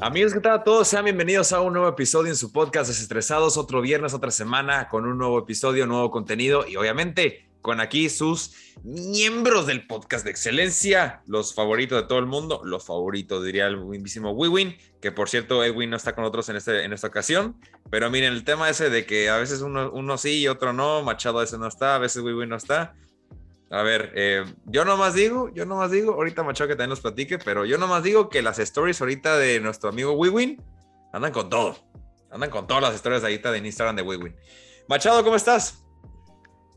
Amigos, ¿qué tal todos? Sean bienvenidos a un nuevo episodio en su podcast Desestresados. Otro viernes, otra semana con un nuevo episodio, nuevo contenido y obviamente con aquí sus miembros del podcast de excelencia, los favoritos de todo el mundo, los favoritos diría el mismísimo Wiwin, que por cierto Edwin no está con nosotros en, este, en esta ocasión, pero miren el tema ese de que a veces uno, sí y otro no, Machado veces no está, a veces Wiwin no está, a ver, eh, yo nomás digo, yo nomás digo, ahorita Machado que también nos platique, pero yo nomás digo que las stories ahorita de nuestro amigo Wiwin andan con todo. Andan con todas las historias ahorita de Instagram de Wiwin. Machado, ¿cómo estás?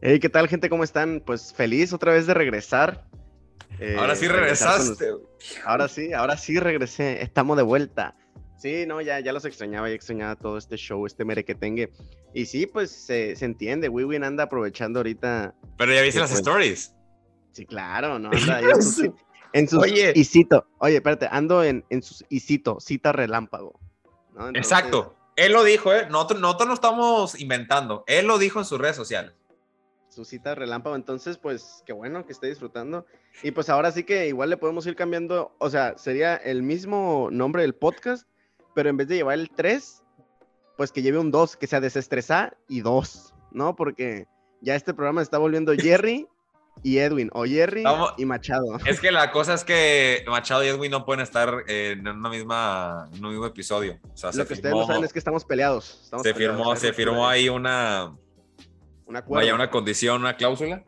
Hey, ¿qué tal, gente? ¿Cómo están? Pues feliz otra vez de regresar. Eh, ahora sí regresaste. Ahora sí, ahora sí regresé. Estamos de vuelta. Sí, no, ya, ya los extrañaba, ya extrañaba todo este show, este merequetengue. Y sí, pues se, se entiende, Wiwin anda aprovechando ahorita. Pero ya viste las pues, stories. Sí, claro, ¿no? Anda en sus, en sus oye. Isito. Oye, espérate, ando en, en sus Isito, cita relámpago. ¿no? Entonces, Exacto. Él lo dijo, ¿eh? Nosotros, nosotros no estamos inventando. Él lo dijo en sus redes sociales. Su cita relámpago, entonces, pues, qué bueno que esté disfrutando. Y pues ahora sí que igual le podemos ir cambiando, o sea, sería el mismo nombre del podcast, pero en vez de llevar el 3, pues que lleve un 2, que sea desestresar y 2, ¿no? Porque ya este programa está volviendo Jerry y Edwin, o Jerry y Machado. Es que la cosa es que Machado y Edwin no pueden estar en una misma, en un mismo episodio. O sea, Lo que firmó, ustedes no saben es que estamos peleados. Estamos se peleados, firmó, se firmó ahí una, una, vaya, una condición, una cláusula.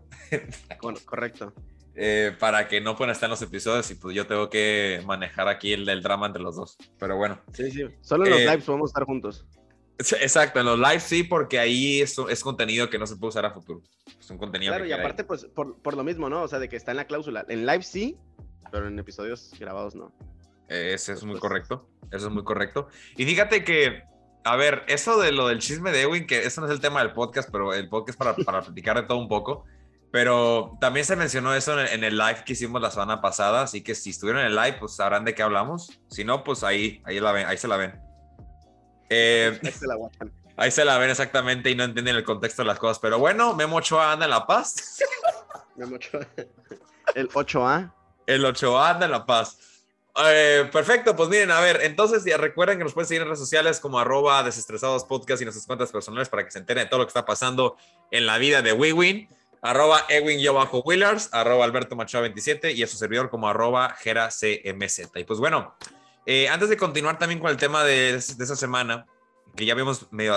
Correcto. Eh, para que no puedan estar en los episodios y pues yo tengo que manejar aquí el, el drama entre los dos. Pero bueno. Sí, sí. Solo en los eh, lives podemos estar juntos. Exacto, en los lives sí, porque ahí es, es, contenido que no se puede usar a futuro. Es un contenido Claro, y aparte, pues, por, por, lo mismo, ¿no? O sea, de que está en la cláusula. En live sí, pero en episodios grabados no. Ese es muy pues, correcto. Eso es muy correcto. Y fíjate que, a ver, eso de lo del chisme de Ewing, que eso no es el tema del podcast, pero el podcast para, para platicar de todo un poco. Pero también se mencionó eso en el, en el, live que hicimos la semana pasada, así que si estuvieron en el live, pues sabrán de qué hablamos. Si no, pues ahí, ahí, la ven, ahí se la ven. Eh, ahí, se la ahí se la ven exactamente y no entienden el contexto de las cosas. Pero bueno, Memo Ochoa anda en La Paz. Memo Ochoa. El 8A. El 8A anda en La Paz. Eh, perfecto, pues miren, a ver, entonces ya recuerden que nos pueden seguir en redes sociales como arroba desestresados podcast y nuestras cuentas personales para que se enteren de todo lo que está pasando en la vida de WeWin arroba Ewing-Willars, arroba Alberto Machado 27 y a su servidor como arroba Gera CMZ. Y pues bueno, eh, antes de continuar también con el tema de, esa semana, que ya habíamos medio,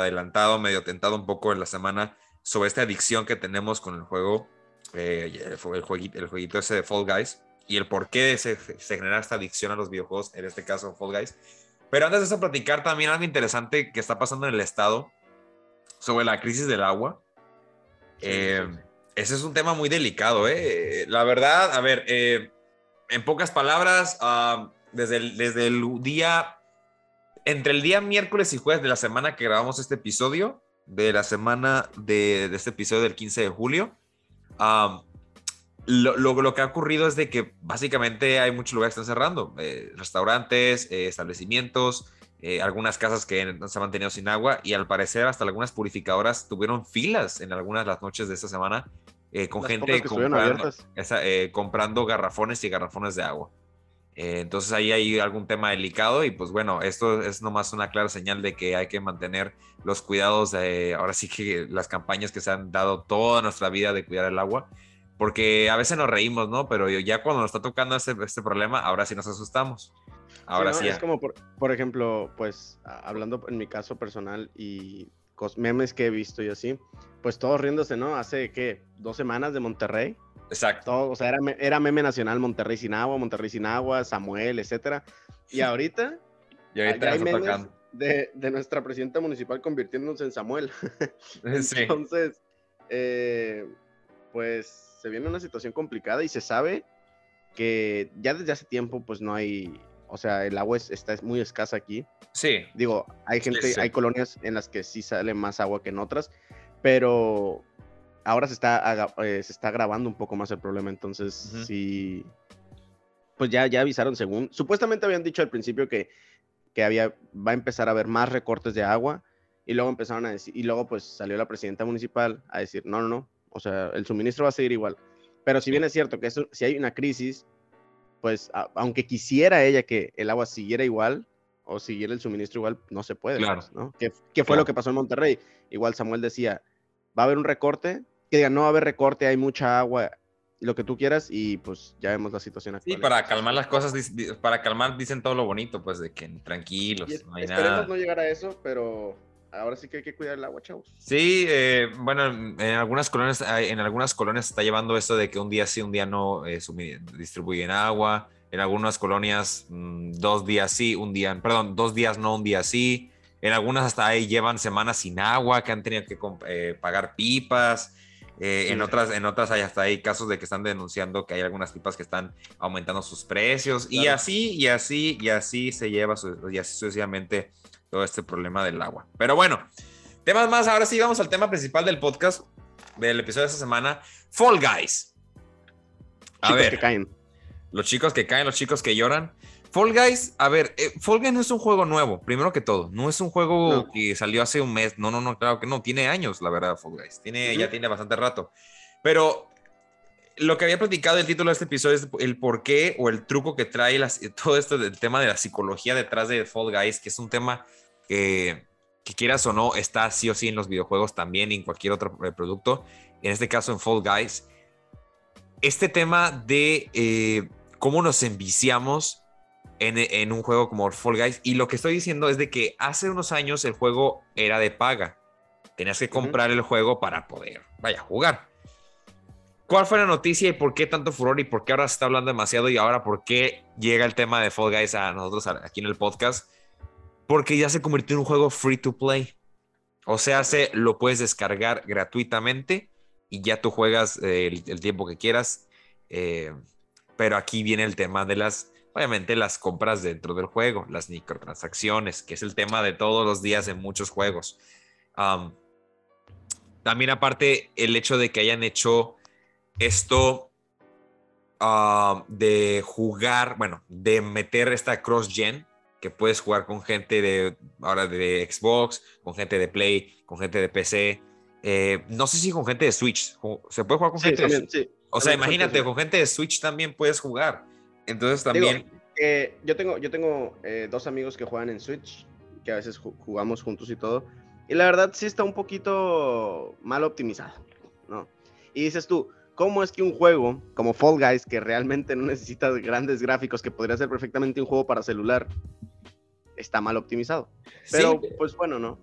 adelantado, medio tentado un poco en la semana sobre esta adicción que tenemos con el juego, eh, el, el, jueguito, el, jueguito, ese de Fall Guys y el por qué se genera esta adicción a los videojuegos, en este caso Fall Guys. Pero antes de eso, platicar también algo interesante que está pasando en el estado sobre la crisis del agua eh, ese es un tema muy delicado, ¿eh? La verdad, a ver, eh, en pocas palabras, uh, desde, el, desde el día, entre el día miércoles y jueves de la semana que grabamos este episodio, de la semana de, de este episodio del 15 de julio, um, lo, lo, lo, que ha ocurrido es de que básicamente hay muchos lugares que están cerrando, eh, restaurantes, eh, establecimientos, eh, algunas casas que se han mantenido sin agua y al parecer hasta algunas purificadoras tuvieron filas en algunas de las noches de esta semana eh, con las gente comprando, esa, eh, comprando, garrafones y garrafones de agua. Eh, entonces ahí hay algún tema delicado y pues bueno, esto es nomás una clara señal de que hay que mantener los cuidados de, ahora sí que las campañas que se han dado toda nuestra vida de cuidar el agua, porque a veces nos reímos, ¿no? Pero ya cuando nos está tocando este, este problema, ahora sí nos asustamos. Ahora sí. ¿no? sí es como, por, por, ejemplo, pues hablando en mi caso personal y memes que he visto y así, pues todos riéndose, ¿no? Hace, ¿qué? Dos semanas de Monterrey. Exacto. Todo, o sea, era, era meme nacional Monterrey sin agua, Monterrey sin agua, Samuel, etcétera. Y ahorita, y ahorita hay memes de, de, nuestra presidenta municipal convirtiéndose en Samuel. Sí. Entonces, eh, pues se viene una situación complicada y se sabe que ya desde hace tiempo pues no hay o sea, el agua es, está muy escasa aquí. Sí. Digo, hay gente, sí, sí. hay colonias en las que sí sale más agua que en otras, pero ahora se está, eh, se está agravando un poco más el problema, entonces uh -huh. sí, pues ya, ya avisaron según, supuestamente habían dicho al principio que, que había, va a empezar a haber más recortes de agua, y luego empezaron a decir, y luego pues salió la presidenta municipal a decir, no, no, no, o sea, el suministro va a seguir igual, pero si bien es cierto que eso, si hay una crisis, pues aunque quisiera ella que el agua siguiera igual o siguiera el suministro igual, no se puede. Claro. ¿no? ¿Qué, fue lo que pasó en Monterrey? Igual Samuel decía, va a haber un recorte, que digan, no va a haber recorte, hay mucha agua, lo que tú quieras y pues ya vemos la situación actual. Sí, para calmar las cosas, para calmar dicen todo lo bonito, pues de que tranquilos, no hay esperemos no llegar a eso, pero ahora sí que hay que cuidar el agua, chavos. Sí, eh, bueno, en algunas colonias, en algunas colonias está llevando esto de que un día sí, un día no eh, distribuyen agua. En algunas colonias, mm, dos días sí, un día, perdón, dos días no, un día sí. En algunas hasta ahí llevan semanas sin agua, que han tenido que eh, pagar pipas. En otras, en otras hay hasta hay casos de que están denunciando que hay algunas pipas que están aumentando sus precios y así, y así, y así se lleva, y así sucesivamente todo este problema del agua. Pero bueno, temas más. Ahora sí, vamos al tema principal del podcast, del episodio de esta semana: Fall Guys. A chicos ver, que caen. Los chicos que caen, los chicos que lloran. Fall Guys, a ver, eh, Fall Guys no es un juego nuevo, primero que todo. No es un juego que salió hace un mes. No, no, no, claro que no. Tiene años, la verdad, Fall Guys. Tiene, Ya tiene bastante rato. Pero lo que había platicado el título de este episodio es el por qué o el truco que trae todo esto del tema de la psicología detrás de Fall Guys, que es un tema que, quieras o no, está sí o sí en los videojuegos también y en cualquier otro eh, producto. En este caso en Fall Guys. Este tema de eh, cómo nos enviciamos en, un juego como Fall Guys. Y lo que estoy diciendo es de que hace unos años el juego era de paga. Tenías que comprar el juego para poder, vaya, jugar. ¿Cuál fue la noticia y por qué tanto furor y por qué ahora se está hablando demasiado y ahora por qué llega el tema de Fall Guys a nosotros aquí en el podcast? Porque ya se convirtió en un juego free to play. O sea, se, lo puedes descargar gratuitamente y ya tú juegas eh, el, tiempo que quieras. Eh, pero aquí viene el tema de las, obviamente, las compras dentro del juego, las microtransacciones, que es el tema de todos los días en muchos juegos. también aparte, el hecho de que hayan hecho esto de jugar, bueno, de meter esta cross-gen, que puedes jugar con gente de ahora de Xbox, con gente de Play, con gente de PC. Eh, no sé si con gente de Switch. ¿Se puede jugar con gente de Switch? O sea, imagínate, con gente de Switch también puedes jugar. Entonces también... yo tengo, yo tengo eh, dos amigos que juegan en Switch, que a veces jugamos juntos y todo. Y la verdad sí está un poquito mal optimizado, ¿no? Y dices tú, ¿cómo es que un juego como Fall Guys, que realmente no necesita grandes gráficos, que podría ser perfectamente un juego para celular, está mal optimizado. Pero, pues bueno, ¿no?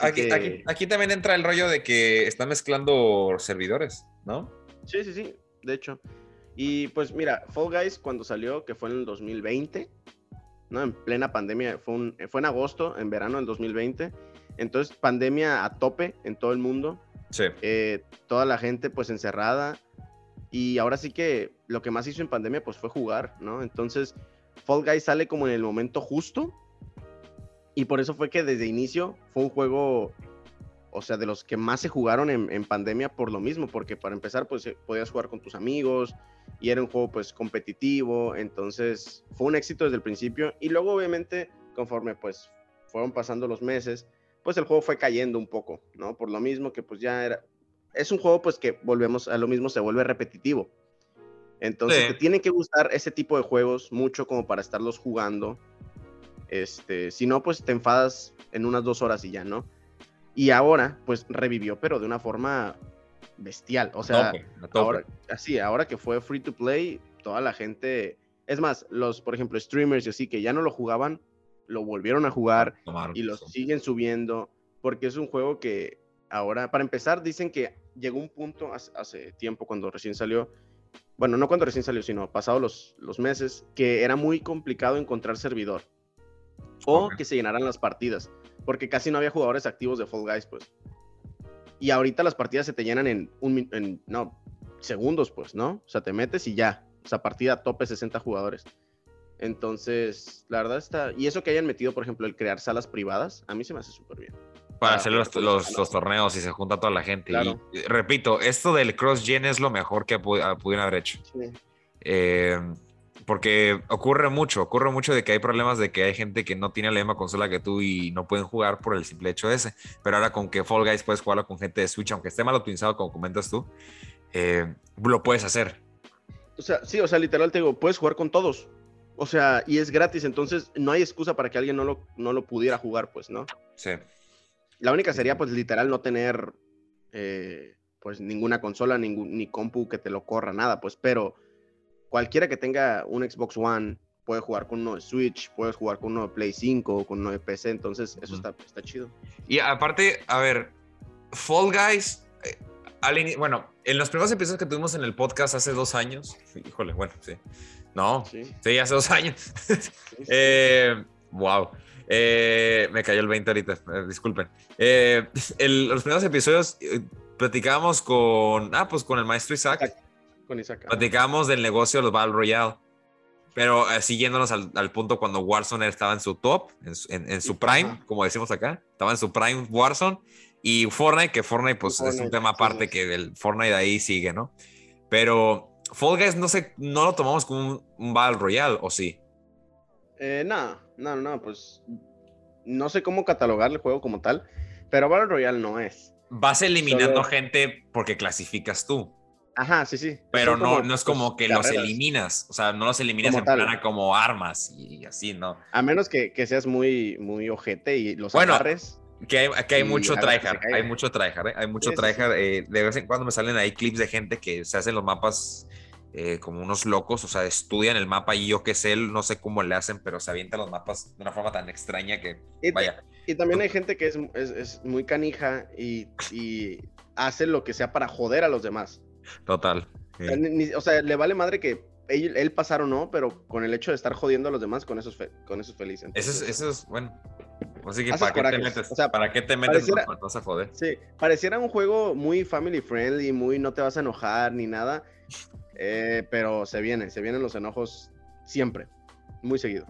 Aquí, también entra el rollo de que está mezclando servidores, ¿no? Sí, sí, sí, de hecho. Y pues mira, Fall Guys cuando salió, que fue en el 2020, ¿no? En plena pandemia, fue, un, fue en agosto, en verano del 2020. Entonces, pandemia a tope en todo el mundo. Sí. Eh, toda la gente pues encerrada. Y ahora sí que lo que más hizo en pandemia pues fue jugar, ¿no? Entonces, Fall Guys sale como en el momento justo. Y por eso fue que desde inicio fue un juego, o sea, de los que más se jugaron en, pandemia por lo mismo, porque para empezar, pues eh, podías jugar con tus amigos y era un juego pues competitivo, entonces fue un éxito desde el principio y luego obviamente conforme pues fueron pasando los meses, pues el juego fue cayendo un poco, ¿no? Por lo mismo que pues ya era, es un juego pues que volvemos a lo mismo, se vuelve repetitivo. Entonces te tiene que gustar ese tipo de juegos mucho como para estarlos jugando. Este, si no, pues te enfadas en unas dos horas y ya, ¿no? Y ahora, pues revivió, pero de una forma bestial. O sea, ahora, así, ahora que fue free to play, toda la gente. Es más, los, por ejemplo, streamers y así que ya no lo jugaban, lo volvieron a jugar y lo siguen subiendo. Porque es un juego que ahora, para empezar, dicen que llegó un punto hace tiempo, cuando recién salió, bueno, no cuando recién salió, sino pasados los, los meses, que era muy complicado encontrar servidor o que se llenaran las partidas, porque casi no había jugadores activos de Fall Guys, pues. Y ahorita las partidas se te llenan en, un, en no, segundos, pues, ¿no? O sea, te metes y ya. O sea, partida tope 60 jugadores. Entonces, la verdad está. Y eso que hayan metido, por ejemplo, el crear salas privadas, a mí se me hace súper bien para hacer los, los, torneos y se junta toda la gente. Y, repito, esto del cross-gen es lo mejor que ah, pudieron haber hecho. Eh, porque ocurre mucho, ocurre mucho de que hay problemas de que hay gente que no tiene la misma consola que tú y no pueden jugar por el simple hecho ese. Pero ahora con que Fall Guys puedes jugarlo con gente de Switch, aunque esté mal optimizado como comentas tú, eh, lo puedes hacer. O sea, sí, o sea, literal te digo, puedes jugar con todos. O sea, y es gratis, entonces no hay excusa para que alguien no lo, no lo pudiera jugar, pues, ¿no? Sí. La única sería, pues, literal, no tener, eh, pues, ninguna consola, ningún, ni compu que te lo corra, nada, pues, pero cualquiera que tenga un Xbox One puede jugar con uno de Switch, puedes jugar con uno de Play 5, con uno de PC, entonces eso está, está chido. Y aparte, a ver, Fall Guys, eh, bueno, en los primeros episodios que tuvimos en el podcast hace dos años, híjole, bueno, sí. No, sí, hace dos años. eh, wow. Eh, me cayó el 20 ahorita, eh, disculpen. los primeros episodios platicábamos con, ah, pues con el maestro Isaac. Con Isaac. Platicábamos del negocio de los Battle Royale. Pero siguiéndonos al, al, punto cuando Warzone estaba en su top, en, en, su prime, como decimos acá, estaba en su prime Warzone y Fortnite, que Fortnite pues es un tema aparte que el Fortnite ahí sigue, ¿no? Pero Fall Guys no sé, no lo tomamos como un, Battle Royale, ¿o sí? Eh, no, no, no, pues no sé cómo catalogar el juego como tal, pero Battle Royale no es. Vas eliminando gente porque clasificas tú. Ajá, sí, sí. Pero no, no es como que los eliminas, o sea, no los eliminas en plan como armas y así, ¿no? A menos que, que seas muy, muy ojete y los bueno, agarres. Que hay, que hay mucho tryhard, hay mucho tryhard, ¿eh? hay mucho tryhard. Eh, de vez en cuando me salen ahí clips de gente que se hacen los mapas eh, como unos locos, o sea, estudian el mapa y yo qué sé, no sé cómo le hacen, pero se avientan los mapas de una forma tan extraña que, y, vaya. Y también hay gente que es, es, es muy canija y, y, hace lo que sea para joder a los demás. Total. O sea, le vale madre que él, él pasar o no, pero con el hecho de estar jodiendo a los demás, con eso es, con eso es feliz. eso, es, eso es, bueno, Así que ¿para qué, te metes, ¿para qué te metes? vas a joder. Sí, pareciera un juego muy family friendly, muy no te vas a enojar ni nada. Eh, pero se vienen, se vienen los enojos siempre, muy seguido.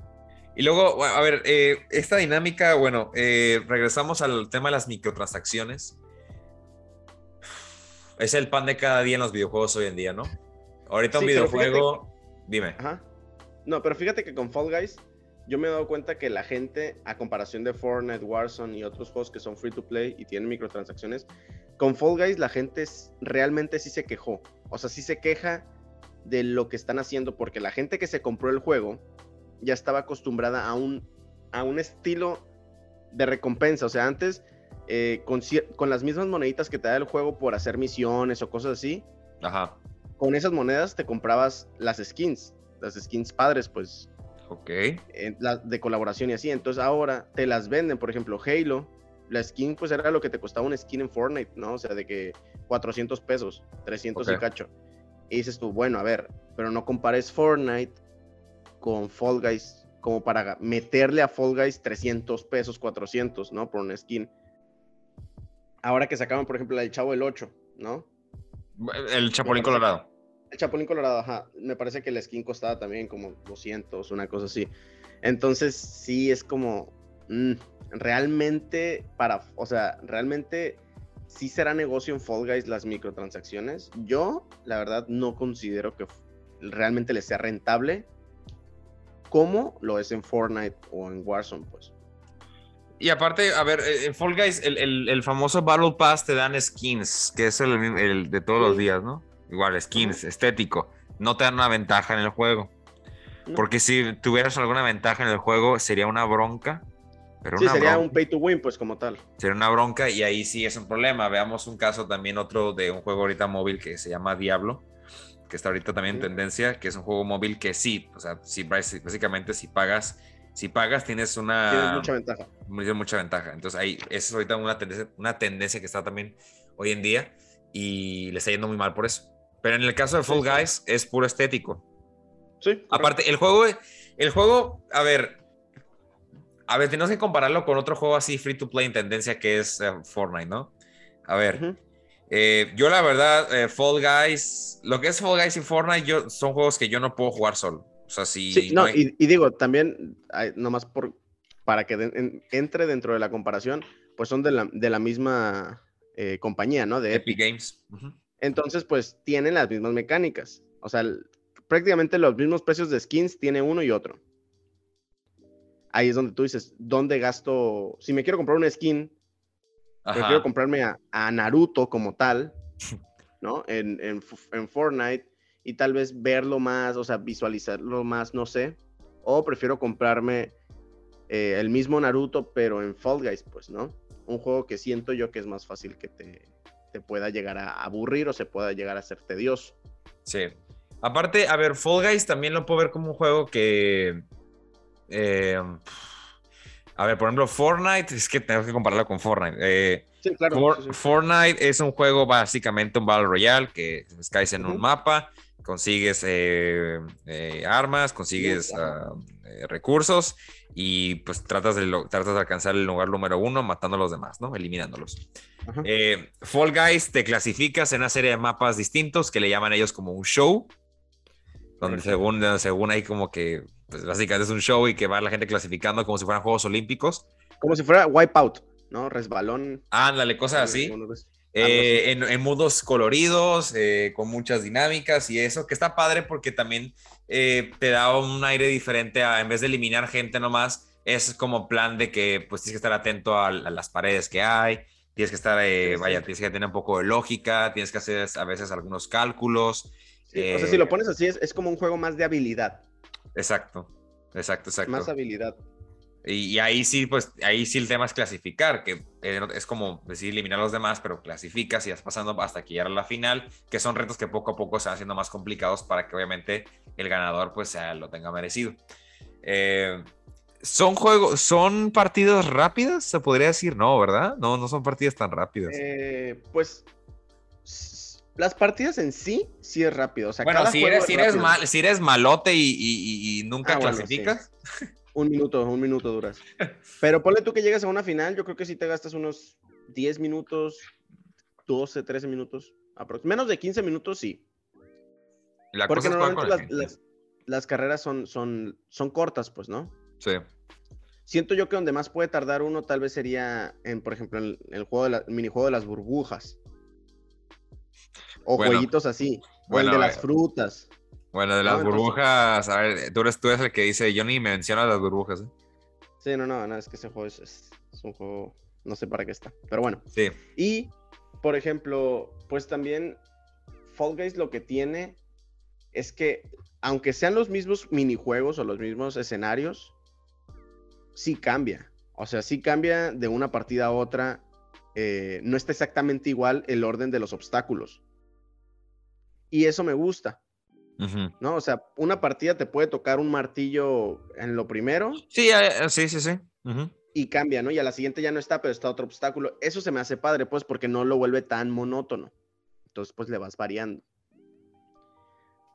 Y luego, a ver, eh, esta dinámica, bueno, eh, regresamos al tema de las microtransacciones. Es el pan de cada día en los videojuegos hoy en día, ¿no? Ahorita un videojuego, dime. Ajá. No, pero fíjate que con Fall Guys yo me he dado cuenta que la gente, a comparación de Fortnite, Warzone y otros juegos que son free to play y tienen microtransacciones, con Fall Guys la gente realmente sí se quejó. O sea, sí se queja de lo que están haciendo porque la gente que se compró el juego ya estaba acostumbrada a un, a un estilo de recompensa. O sea, antes, eh, con, con, las mismas moneditas que te da el juego por hacer misiones o cosas así, Ajá. con esas monedas te comprabas las skins, las skins padres, pues Ok. de colaboración y así. Entonces ahora te las venden, por ejemplo, Halo. La skin, pues era lo que te costaba una skin en Fortnite, ¿no? O sea, de que 400 pesos, 300 y cacho. Y dices tú, bueno, a ver, pero no compares Fortnite con Fall Guys, como para meterle a Fall Guys 300 pesos, 400, ¿no? Por una skin. Ahora que sacaban, por ejemplo, el Chavo del 8, ¿no? El Chapulín Colorado. El Chapulín Colorado, ajá. Me parece que la skin costaba también como 200, una cosa así. Entonces, sí, es como. Mm, realmente, para. O sea, realmente. Sí será negocio en Fall Guys las microtransacciones. Yo, la verdad, no considero que realmente le sea rentable como lo es en Fortnite o en Warzone, pues. Y aparte, a ver, en Fall Guys, el, el, famoso Battle Pass te dan skins, que es el, el de todos los días, ¿no? igual skins, estético, no te dan una ventaja en el juego. Porque si tuvieras alguna ventaja en el juego, sería una bronca. Pero sí, sería un pay to win, pues como tal. Sería una bronca y ahí sí es un problema. Veamos un caso también otro de un juego ahorita móvil que se llama Diablo, que está ahorita también en tendencia, que es un juego móvil que sí, o sea, sí, básicamente si pagas, si pagas tienes una... Tienes mucha ventaja. mucha ventaja. Entonces ahí, esa es ahorita una tendencia, una tendencia que está también hoy en día y le está yendo muy mal por eso. Pero en el caso de Fall Guys es puro estético. Sí. Aparte, el juego, el juego, a ver, a ver, tenemos que compararlo con otro juego así free to play en tendencia que es eh, Fortnite, ¿no? A ver, eh, yo la verdad, eh, Fall Guys, lo que es Fall Guys y Fortnite yo, son juegos que yo no puedo jugar solo. O sea, si. Sí, no, y, digo, también, nomás por, para que entre dentro de la comparación, pues son de la, de la misma compañía, ¿no? De Epic, Games. Entonces, pues tienen las mismas mecánicas. O sea, prácticamente los mismos precios de skins tiene uno y otro. Ahí es donde tú dices, ¿dónde gasto? Si me quiero comprar una skin, quiero comprarme a, Naruto como tal, ¿no? En, en, Fortnite. y tal vez verlo más, o sea, visualizarlo más, no sé. O prefiero comprarme eh, el mismo Naruto, pero en Fall Guys, pues, ¿no? Un juego que siento yo que es más fácil que te, te pueda llegar a aburrir o se pueda llegar a ser tedioso. Sí. Aparte, a ver, Fall Guys también lo puedo ver como un juego que... Eh, a ver, por ejemplo, Fortnite, es que tengo que compararlo con Fortnite. Eh, sí, claro. Fortnite es un juego básicamente un Battle Royale que caes en un mapa, consigues eh, armas, consigues ah, recursos y pues tratas de, tratas de alcanzar el lugar número uno matando a los demás, ¿no? Eliminándolos. Fall Guys te clasificas en una serie de mapas distintos que le llaman ellos como un show donde según, según hay como que, pues básicamente es un show y que va la gente clasificando como si fueran Juegos Olímpicos. Como si fuera Wipeout, ¿no? Resbalón. Ándale, cosas así. Eh, en, en, mundos coloridos, eh, con muchas dinámicas y eso, que está padre porque también eh, te da un aire diferente a, en vez de eliminar gente nomás, es como plan de que pues tienes que estar atento a, las paredes que hay, tienes que estar, vaya, tienes que tener un poco de lógica, tienes que hacer a veces algunos cálculos o sea, si lo eh, pones así, es, como un juego más de habilidad. Exacto, exacto, exacto. Más habilidad. Y, ahí sí, pues, ahí sí el tema es clasificar, que eh, es como decir eliminar a los demás, pero clasificas y vas pasando hasta que llegar a la final, que son retos que poco a poco se van haciendo más complicados para que obviamente el ganador pues sea, lo tenga merecido. Eh, ¿Son juegos, son partidas rápidas? Se podría decir, no, ¿verdad? No, no son partidas tan rápidas. pues las partidas en sí, sí es rápido. bueno, si eres, si, eres mal, si eres malote y, nunca ah, clasificas. Un minuto, un minuto duras. Pero ponle tú que llegas a una final, yo creo que sí te gastas unos 10 minutos, 12, 13 minutos. Menos de 15 minutos, sí. Porque normalmente las, carreras son, son, son cortas, pues, ¿no? Sí. Siento yo que donde más puede tardar uno tal vez sería en, por ejemplo, en el, juego de la, minijuego de las burbujas. O jueguitos así. o el de las frutas. Bueno, de las burbujas, a ver, tú eres, tú eres el que dice, yo ni menciona las burbujas. ¿eh? Sí, no, no, no, es que ese juego es, un juego, no sé para qué está, pero bueno. Sí. Y, por ejemplo, pues también Fall Guys lo que tiene es que, aunque sean los mismos minijuegos o los mismos escenarios, sí cambia. O sea, sí cambia de una partida a otra. Eh, no está exactamente igual el orden de los obstáculos. Y eso me gusta. ¿No? O sea, una partida te puede tocar un martillo en lo primero. Sí, eh, sí, sí, sí. Y cambia, ¿no? Y a la siguiente ya no está, pero está otro obstáculo. Eso se me hace padre, pues, porque no lo vuelve tan monótono. Entonces, pues le vas variando.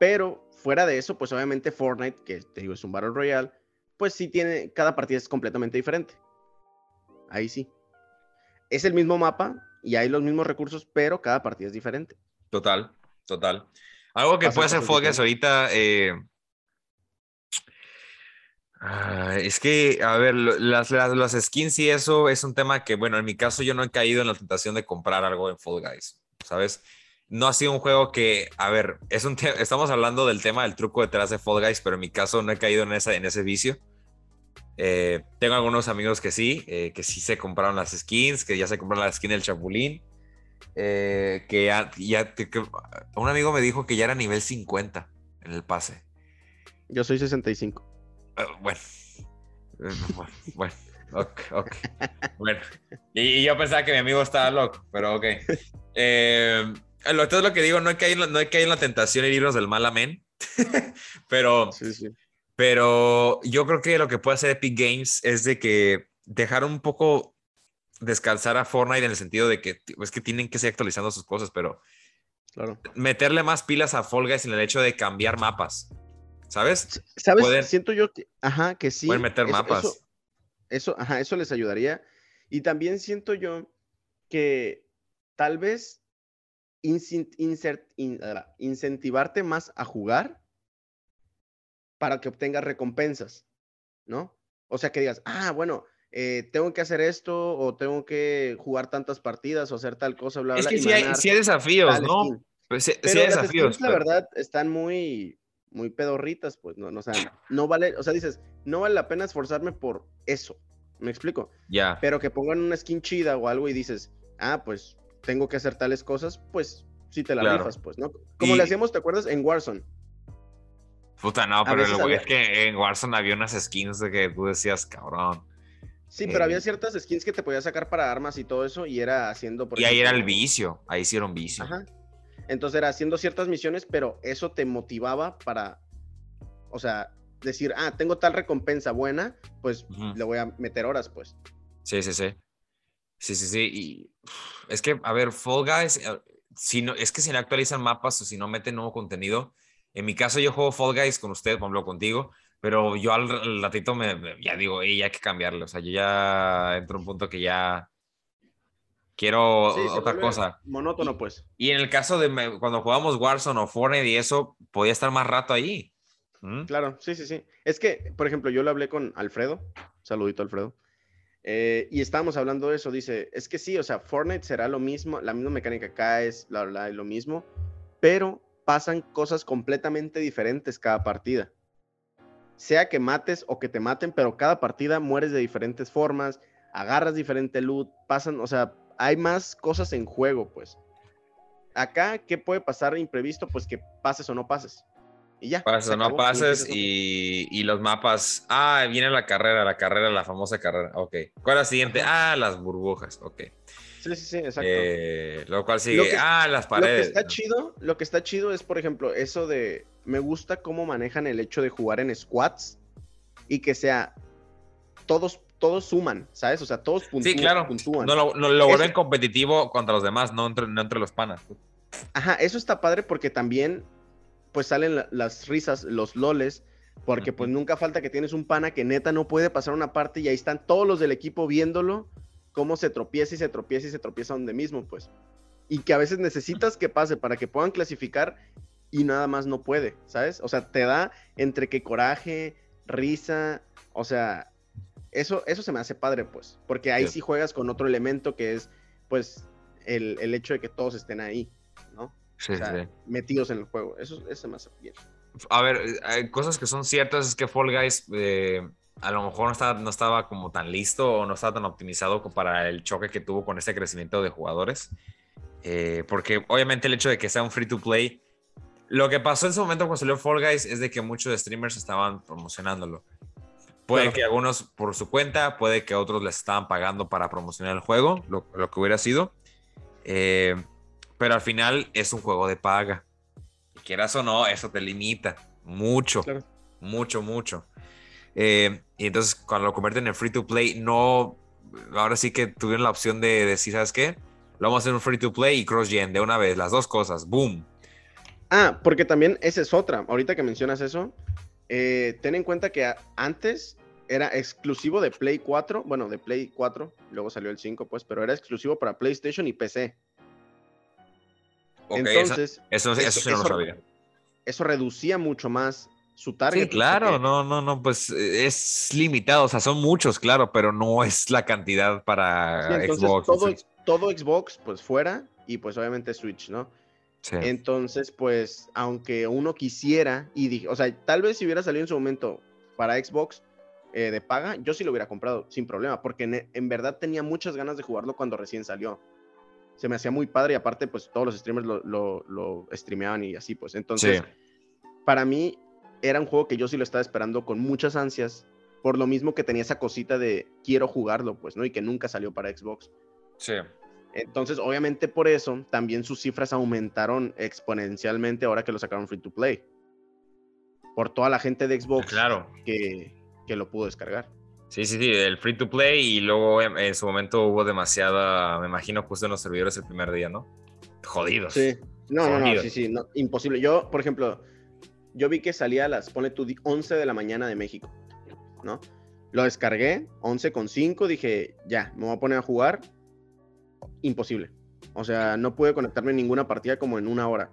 Pero fuera de eso, pues obviamente Fortnite, que te digo es un Battle Royale, pues sí tiene, cada partida es completamente diferente. Ahí sí. Es el mismo mapa y hay los mismos recursos, pero cada partida es diferente. Total. Total. Algo que puede hacer Focus ahorita. Eh, ah, es que, a ver, las, las, skins y eso es un tema que, bueno, en mi caso yo no he caído en la tentación de comprar algo en Fall Guys, ¿sabes? No ha sido un juego que, a ver, es un estamos hablando del tema del truco detrás de Fall Guys, pero en mi caso no he caído en, esa, en ese vicio. Eh, tengo algunos amigos que sí, eh, que sí se compraron las skins, que ya se compraron la skin del Chapulín. Eh, que ya, un amigo me dijo que ya era nivel 50 en el pase. Yo soy 65. Eh, bueno, eh, bueno, ok, ok. bueno, y, yo pensaba que mi amigo estaba loco, pero ok. entonces lo que digo, no hay que ir, no hay que ir en la tentación de irnos del mal amén, pero, pero yo creo que lo que puede hacer Epic Games es de que dejar un poco descansar a Fortnite en el sentido de que es que tienen que seguir actualizando sus cosas, pero meterle más pilas a Fall Guys en el hecho de cambiar mapas. ¿Sabes? ¿Sabes? Siento yo que, ajá, que sí. Pueden meter mapas. Eso, ajá, eso les ayudaría. Y también siento yo que tal vez incentivarte más a jugar para que obtengas recompensas, ¿no? O sea, que digas, ah, bueno, eh, tengo que hacer esto o tengo que jugar tantas partidas o hacer tal cosa, bla, bla. Es que sí hay, desafíos, ¿no? Pues sí, hay desafíos. La verdad, están muy, muy pedorritas, pues, no, no, o sea, no vale, o sea, dices, no vale la pena esforzarme por eso, ¿me explico? Ya. Pero que pongan una skin chida o algo y dices, ah, pues, tengo que hacer tales cosas, pues, si te la rifas, pues, ¿no? Como le hacíamos, ¿te acuerdas? En Warzone. Puta, no, pero lo es que en Warzone había unas skins de que tú decías, cabrón. Sí, pero había eh, ciertas skins que te podías sacar para armas y todo eso, y era haciendo. y ahí era el vicio, ahí hicieron vicio. Ajá. Entonces era haciendo ciertas misiones, pero eso te motivaba para, o sea, decir, ah, tengo tal recompensa buena, pues le voy a meter horas, pues. Sí, sí, sí. Sí, sí, sí. Y es que, a ver, Fall Guys, eh, si no, es que si no actualizan mapas o si no meten nuevo contenido, en mi caso yo juego Fall Guys con usted, por ejemplo, contigo, pero yo al ratito me, ya digo, ya hay que cambiarlo. O sea, yo ya entro a un punto que ya quiero otra cosa. Monótono, pues. Y en el caso de cuando jugamos Warzone o Fortnite y eso, podía estar más rato ahí. ¿Mm? Claro, sí, sí, sí. Es que, por ejemplo, yo lo hablé con Alfredo, saludito Alfredo, eh, y estábamos hablando de eso, dice, es que sí, o sea, Fortnite será lo mismo, la misma mecánica acá es bla, bla, lo mismo, pero pasan cosas completamente diferentes cada partida. Sea que mates o que te maten, pero cada partida mueres de diferentes formas, agarras diferente loot, pasan, o sea, hay más cosas en juego, pues. Acá, ¿qué puede pasar imprevisto? Pues que pases o no pases. Y ya. Pases o no pases y, los mapas. Ah, viene la carrera, la carrera, la famosa carrera. Ok. ¿Cuál es la siguiente? Ah, las burbujas. Ok. Sí, sí, sí, exacto. Eh, lo cual sigue. ah, las paredes. Lo que está chido, lo que está chido es, por ejemplo, eso de. Me gusta cómo manejan el hecho de jugar en squads y que sea todos todos suman, ¿sabes? O sea, todos puntúan. Sí, claro. No lo, lo vuelven competitivo contra los demás, no entre, no entre los panas. Ajá, eso está padre porque también pues salen las risas, los loles, porque pues nunca falta que tienes un pana que neta no puede pasar una parte y ahí están todos los del equipo viéndolo, cómo se tropieza y se tropieza y se tropieza donde mismo, pues. Y que a veces necesitas que pase para que puedan clasificar y nada más no puede, ¿sabes? O sea, te da entre que coraje, risa, o sea, eso, eso se me hace padre, pues, porque ahí sí, juegas con otro elemento que es, pues, el, el hecho de que todos estén ahí, ¿no? Metidos en el juego. Eso, eso me hace bien. A ver, hay cosas que son ciertas es que Fall Guys eh, a lo mejor no estaba, no estaba como tan listo o no estaba tan optimizado para el choque que tuvo con este crecimiento de jugadores. Eh, porque obviamente el hecho de que sea un free to play, lo que pasó en ese momento cuando salió Fall Guys es de que muchos streamers estaban promocionándolo. Puede que algunos por su cuenta, puede que otros les estaban pagando para promocionar el juego, lo, lo que hubiera sido. Eh, pero al final es un juego de paga. Y quieras o no, eso te limita mucho, mucho, mucho. Eh, y entonces cuando lo convierten en free to play, no, ahora sí que tuvieron la opción de decir, ¿sabes qué? Lo vamos a hacer un free to play y cross-gen de una vez, las dos cosas, boom. Ah, porque también esa es otra. Ahorita que mencionas eso, eh, ten en cuenta que antes era exclusivo de Play 4, bueno, de Play 4, luego salió el 5, pues, pero era exclusivo para PlayStation y PC. Entonces, eso, eso, no lo sabía. Eso reducía mucho más su target. Sí, claro, no, no, no, pues eh, es limitado, o sea, son muchos, claro, pero no es la cantidad para Xbox. Todo, Xbox, pues fuera, y pues obviamente Switch, ¿no? Sí. Entonces, pues, aunque uno quisiera, y dije, o sea, tal vez si hubiera salido en su momento para Xbox eh, de paga, yo sí lo hubiera comprado sin problema, porque en verdad tenía muchas ganas de jugarlo cuando recién salió se me hacía muy padre y aparte pues todos los streamers lo, lo, lo streameaban y así pues. Entonces, para mí era un juego que yo sí lo estaba esperando con muchas ansias, por lo mismo que tenía esa cosita de quiero jugarlo pues, ¿no? Y que nunca salió para Xbox. Sí. Entonces, obviamente por eso también sus cifras aumentaron exponencialmente ahora que lo sacaron free to play. Por toda la gente de Xbox claro. que, que lo pudo descargar. Sí, sí, sí, el free to play y luego en, su momento hubo demasiada, me imagino, justo en los servidores el primer día, ¿no? Jodidos. Sí, no, no, no, sí, sí, imposible. Yo, por ejemplo, yo vi que salía a las, pone tú, 11 de la mañana de México, ¿no? Lo descargué, 11 con 5, dije, ya, me voy a poner a jugar. Imposible. O sea, no pude conectarme en ninguna partida como en una hora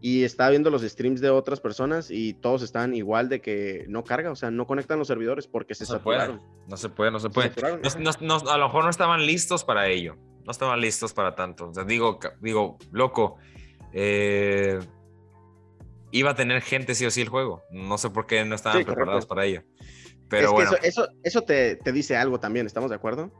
y estaba viendo los streams de otras personas y todos están igual de que no carga, o sea, no conectan los servidores porque se, saturaron. no se puede, no se puede. a lo mejor no estaban listos para ello, no estaban listos para tanto. O sea, digo, digo, loco, eh, iba a tener gente sí o sí el juego. No sé por qué no estaban preparados para ello. Pero bueno. Eso, eso, te, te dice algo también, ¿estamos de acuerdo?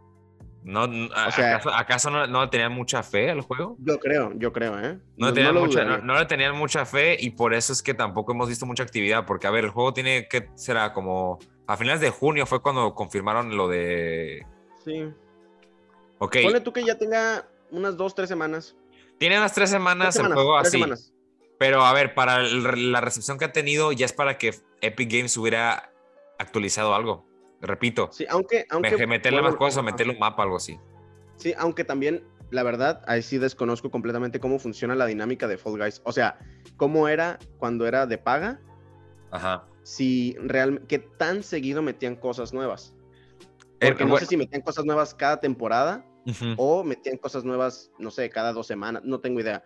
No, ¿Acaso, no, le tenían mucha fe al juego? Yo creo, yo creo, ¿eh? No, le tenían mucha fe y por eso es que tampoco hemos visto mucha actividad, porque a ver, el juego tiene que, será como, a finales de junio fue cuando confirmaron lo de... Sí. Ok. Ponle tú que ya tenga unas dos, tres semanas. Tiene unas tres semanas, el juego así. Pero a ver, para la recepción que ha tenido, ya es para que Epic Games hubiera actualizado algo. Repito. Sí, aunque. aunque meterle más cosas o meterle un mapa, algo así. Sí, aunque también, la verdad, ahí sí desconozco completamente cómo funciona la dinámica de Fall Guys. O sea, cómo era cuando era de paga. Ajá. Si realmente. ¿Qué tan seguido metían cosas nuevas? Eh, Porque no sé si metían cosas nuevas cada temporada o metían cosas nuevas, no sé, cada dos semanas. No tengo idea.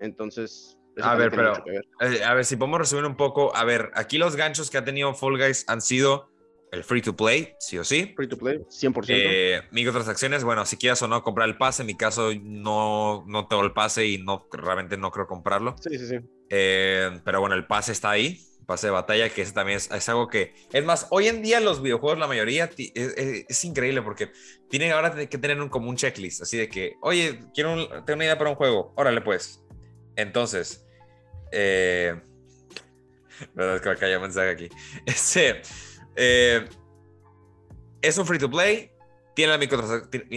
Entonces, a ver, pero eh, a ver si podemos resumir un poco. A ver, aquí los ganchos que ha tenido Fall Guys han sido el free to play, sí o sí. Free to play, 100%. Eh, microtransacciones, bueno, si quieras o no comprar el pase, en mi caso no, no tengo el pase y no realmente no creo comprarlo. Sí, sí, sí. Eh, pero bueno, el pase está ahí, pase de batalla, que ese también es, algo que, es más, hoy en día los videojuegos, la mayoría, es, increíble porque tienen ahora que tener un, como un checklist, así de que, oye, quiero tengo una idea para un juego, órale pues. Entonces, eh, verdad es que acá hay un mensaje aquí. Este, eh, es un free to play, tiene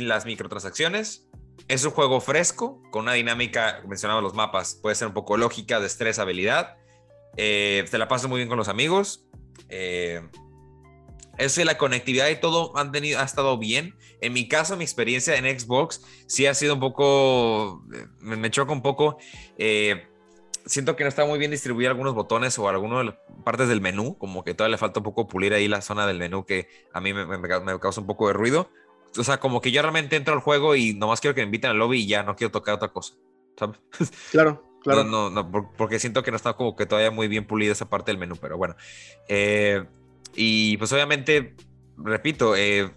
las, microtransacciones, es un juego fresco, con una dinámica, mencionaba los mapas, puede ser un poco lógica, destreza, habilidad. Eh, te la paso muy bien con los amigos. Eh, eso y la conectividad y todo han tenido, ha estado bien. En mi caso, mi experiencia en Xbox sí ha sido un poco, me, choca un poco. Eh, siento que no está muy bien distribuido algunos botones o algunas de partes del menú, como que todavía le falta un poco pulir ahí la zona del menú que a mí me, causa un poco de ruido. O sea, como que yo realmente entro al juego y nomás quiero que me inviten al lobby y ya no quiero tocar otra cosa. ¿sabes? Claro, claro. No, no, porque siento que no está como que todavía muy bien pulida esa parte del menú, pero bueno. Eh, y pues obviamente, repito, eh,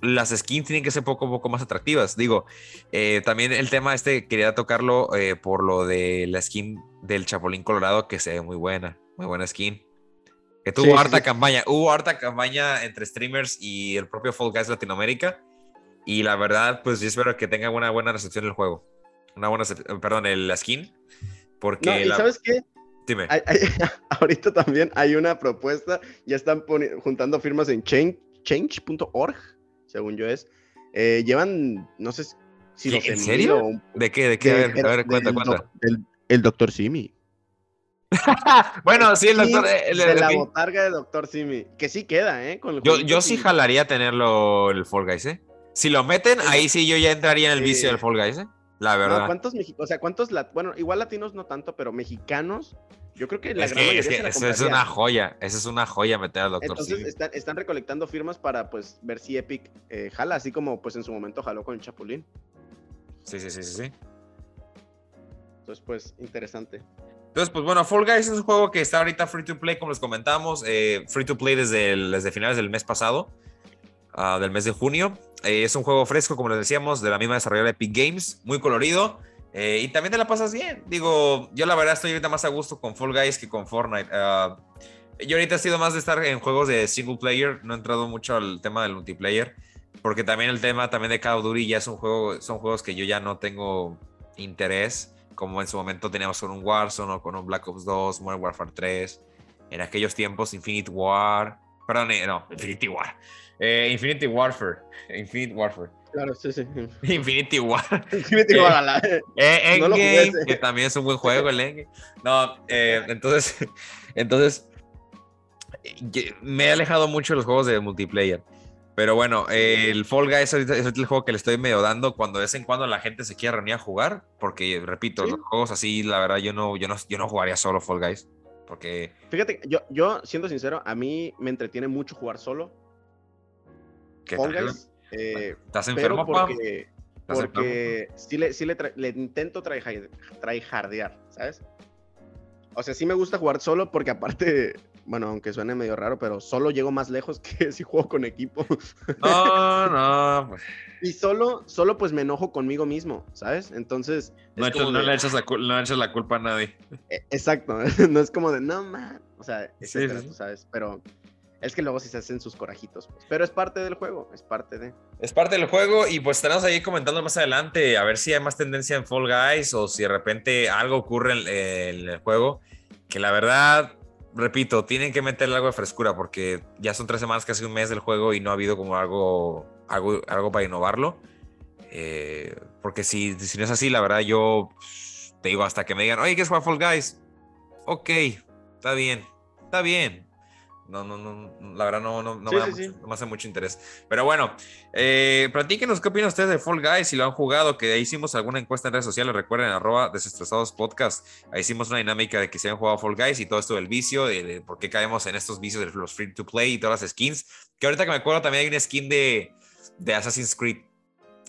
las skins tienen que ser poco, poco más atractivas. Digo, eh, también el tema este quería tocarlo eh, por lo de la skin del Chapulín Colorado, que se ve muy buena, muy buena skin. Que tuvo harta campaña, hubo harta campaña entre streamers y el propio Fall Guys Latinoamérica. Y la verdad, pues yo espero que tenga una buena recepción el juego. Una buena, perdón, el, la skin. Porque. ¿y ¿Sabes qué? Dime. ahorita también hay una propuesta, ya están juntando firmas en change.org según yo es. Eh, llevan, no sé si... ¿En serio? ¿De qué? ¿De qué? a ver, a ver cuenta, cuenta. el, doctor Simi. bueno, sí, el doctor. de la botarga de Doctor Simi. Que sí queda, ¿eh? yo yo sí jalaría tenerlo el Fall Guys, ¿eh? Si lo meten, ahí sí yo ya entraría en el vicio del Fall Guys, ¿eh? La verdad. ¿Cuántos mexicanos? O sea, ¿cuántos? Bueno, igual latinos no tanto, pero mexicanos yo creo que la es que, es una joya, eso es una joya meter al doctor Entonces están, recolectando firmas para pues ver si Epic eh, jala, así como pues en su momento jaló con el Chapulín. Sí, sí, sí, sí, sí. Entonces pues interesante. Entonces, pues bueno, Fall Guys es un juego que está ahorita free to play, como les comentamos, eh, free to play desde, desde finales del mes pasado, ah, del mes de junio. Eh, es un juego fresco, como les decíamos, de la misma desarrolladora Epic Games, muy colorido. Eh, y también te la pasas bien. Digo, yo la verdad estoy ahorita más a gusto con Fall Guys que con Fortnite. Ah, yo ahorita he sido más de estar en juegos de single player, no he entrado mucho al tema del multiplayer, porque también el tema también de Call of Duty ya es un juego, son juegos que yo ya no tengo interés, como en su momento teníamos con un Warzone o con un Black Ops 2, Modern Warfare 3, en aquellos tiempos Infinite War, perdón, eh, no, Infinity War, eh, Infinity Warfare, Infinite Warfare. Claro, sí, sí. Infinity War. Infinity War, eh, eh, Endgame, que también es un buen juego el Endgame. No, eh, entonces, entonces, me he alejado mucho de los juegos de multiplayer. Pero bueno, el Fall Guys es el juego que le estoy medio dando cuando de vez en cuando la gente se quiere reunir a jugar. Porque, repito, los juegos así, la verdad, yo no, yo no, yo no jugaría solo Fall Guys. Porque. Fíjate, yo, yo, siendo sincero, a mí me entretiene mucho jugar solo. Eh, ¿Estás enfermo, porque, porque sí le, sí le, le intento tryhardear, ¿sabes? O sea, sí me gusta jugar solo porque aparte, bueno, aunque suene medio raro, pero solo llego más lejos que si juego con equipo. No, no. Pues. Y solo, solo pues me enojo conmigo mismo, ¿sabes? Entonces... No, le echas la, no echas la culpa a nadie. E, exacto, no es como de, no, man. O sea, ¿sabes? Pero Es que luego sí se hacen sus corajitos, pues. Pero es parte del juego, es parte de. Es parte del juego y pues estaremos ahí comentando más adelante a ver si hay más tendencia en Fall Guys o si de repente algo ocurre en, el juego. Que la verdad, repito, tienen que meterle algo de frescura porque ya son tres semanas, casi un mes del juego y no ha habido como algo, algo, algo para innovarlo. Eh, porque si, si no es así, la verdad, yo te digo hasta que me digan, oye, ¿qué es jugar Fall Guys? Ok, está bien, está bien no, no, no, la verdad no, no, no, me, hace mucho interés. Pero bueno, eh, platíquenos qué opinan ustedes de Fall Guys, si lo han jugado, que ahí hicimos alguna encuesta en redes sociales, recuerden, arroba desestresados podcast, ahí hicimos una dinámica de que se habían jugado Fall Guys y todo esto del vicio, de, por qué caemos en estos vicios de los free to play y todas las skins, que ahorita que me acuerdo también hay una skin de, de Assassin's Creed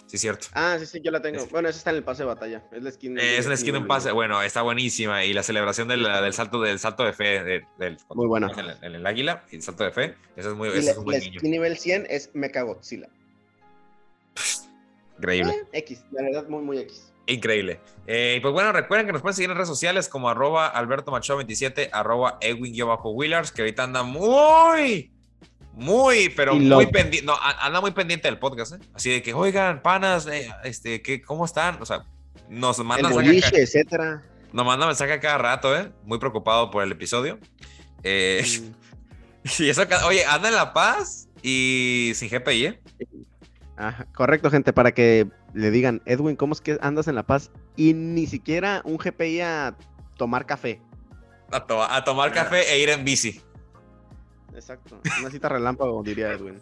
Sí, cierto. Ah, sí, sí, yo la tengo. Bueno, esa está en el pase de batalla. Es la skin. es una skin de un pase. Bueno, está buenísima. Y la celebración del, del salto del salto de fe. del, muy buena. En el, águila y el salto de fe. Eso es muy, y es un buen niño. nivel 100 es Mecha Godzilla. Increíble. Eh, X, la verdad, muy, muy X. Increíble. Eh, y pues bueno, recuerden que nos pueden seguir en redes sociales como arroba alberto macho 27, arroba edwin-willars, que ahorita anda muy muy, pero muy pendiente, no, anda muy pendiente del podcast, ¿eh? Así de que, oigan, panas, eh, este, ¿qué, ¿cómo están? O sea, nos mandan mensaje, etcétera. Nos manda mensaje cada rato, ¿eh? Muy preocupado por el episodio. Eh, y eso, oye, anda en La Paz y sin GPI, ¿eh? correcto, gente, para que le digan, Edwin, ¿cómo es que andas en La Paz? Y ni siquiera un GPI a tomar café. A, a tomar café e ir en bici. Exacto. Una cita relámpago, diría Edwin.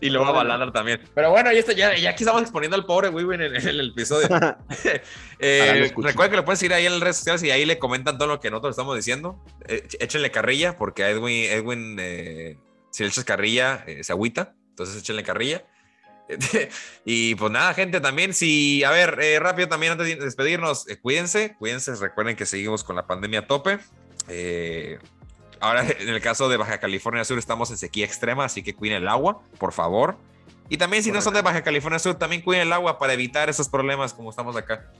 Y luego a Baladar también. Pero bueno, ya, ya, ya aquí estamos exponiendo al pobre Wiwin en, en, el episodio. eh, recuerden que lo pueden seguir ahí en las redes sociales y ahí le comentan todo lo que nosotros estamos diciendo. Eh, échenle carrilla, porque a Edwin, Edwin eh, si le echas carrilla, eh, se agüita. Entonces échenle carrilla. y pues nada, gente, también, si, a ver, rápido también antes de despedirnos, cuídense, cuídense, recuerden que seguimos con la pandemia a tope. Eh, Ahora, en el caso de Baja California Sur, estamos en sequía extrema, así que cuiden el agua, por favor. Y también, si no son de Baja California Sur, también cuiden el agua para evitar esos problemas como estamos acá.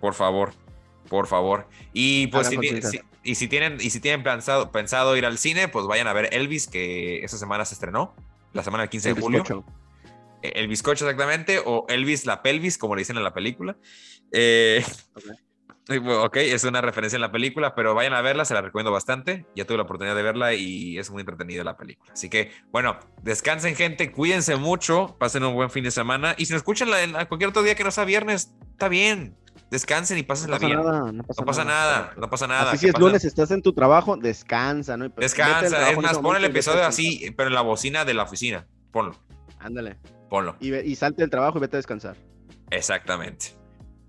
Por favor, por favor. Y pues, si, y si tienen, y si tienen pensado, pensado ir al cine, pues vayan a ver Elvis, que esa semana se estrenó, la semana del 15 de julio. E, el bizcocho, exactamente, o Elvis la pelvis, como le dicen en la película. Eh, Ok, es una referencia en la película, pero vayan a verla, se la recomiendo bastante. Ya tuve la oportunidad de verla y es muy entretenida la película. Así que, bueno, descansen, gente, cuídense mucho, pasen un buen fin de semana. Y si nos escuchan la, cualquier otro día que no sea viernes, está bien. Descansen y pasen la bien. no pasa, nada, no pasa nada. si es lunes, estás en tu trabajo, descansa, ¿no? descansa, es más, pon el episodio así, pero en la bocina de la oficina. Ponlo. Ándale. Ponlo. Y, y salte del trabajo y vete a descansar. Exactamente.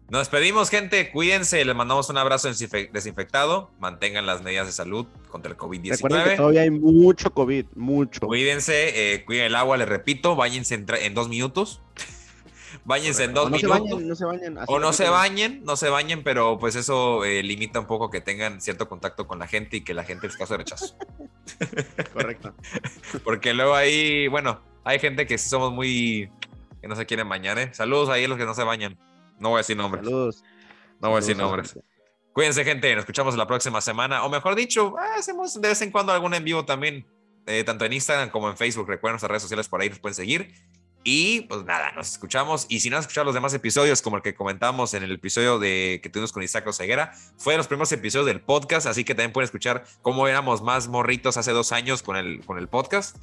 Nos despedimos, gente. Cuídense. Les mandamos un abrazo desinfectado. Mantengan las medidas de salud contra el COVID-19. Recuerden que todavía hay mucho COVID, mucho. Cuídense, eh, cuiden el agua, les repito. Báñense en, dos minutos. Báñense en dos minutos. no se bañen. o no se bañen, no se bañen, pero pues eso eh, limita un poco que tengan cierto contacto con la gente y que la gente les cause rechazo. Correcto. Porque luego ahí, bueno, hay gente que sí somos muy. que no se quieren bañar, ¿eh? Saludos ahí a los que no se bañan. No voy a decir nombres. Saludos. No voy a decir nombres. Cuídense, gente. Nos escuchamos la próxima semana. O mejor dicho, ah, hacemos de vez en cuando algún en vivo también, eh, tanto en Instagram como en Facebook. Recuerden nuestras redes sociales por ahí, nos pueden seguir. Y pues nada, nos escuchamos. Y si no has escuchado los demás episodios, como el que comentamos en el episodio de que tuvimos con Isaac Oseguera, fue de los primeros episodios del podcast. Así que también pueden escuchar cómo éramos más morritos hace dos años con el, con el podcast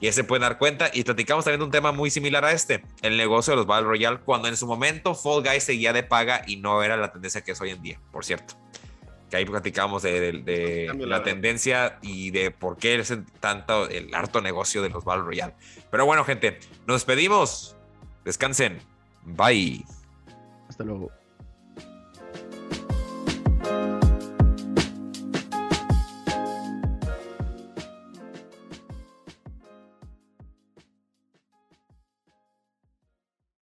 y ese se pueden dar cuenta. Y platicamos también de un tema muy similar a este, el negocio de los Battle Royale, cuando en su momento Fall Guys seguía de paga y no era la tendencia que es hoy en día, por cierto. Que ahí platicamos de, la tendencia y de por qué es tanto el harto negocio de los Battle Royale. Pero bueno, gente, nos despedimos. Descansen. Bye. Hasta luego.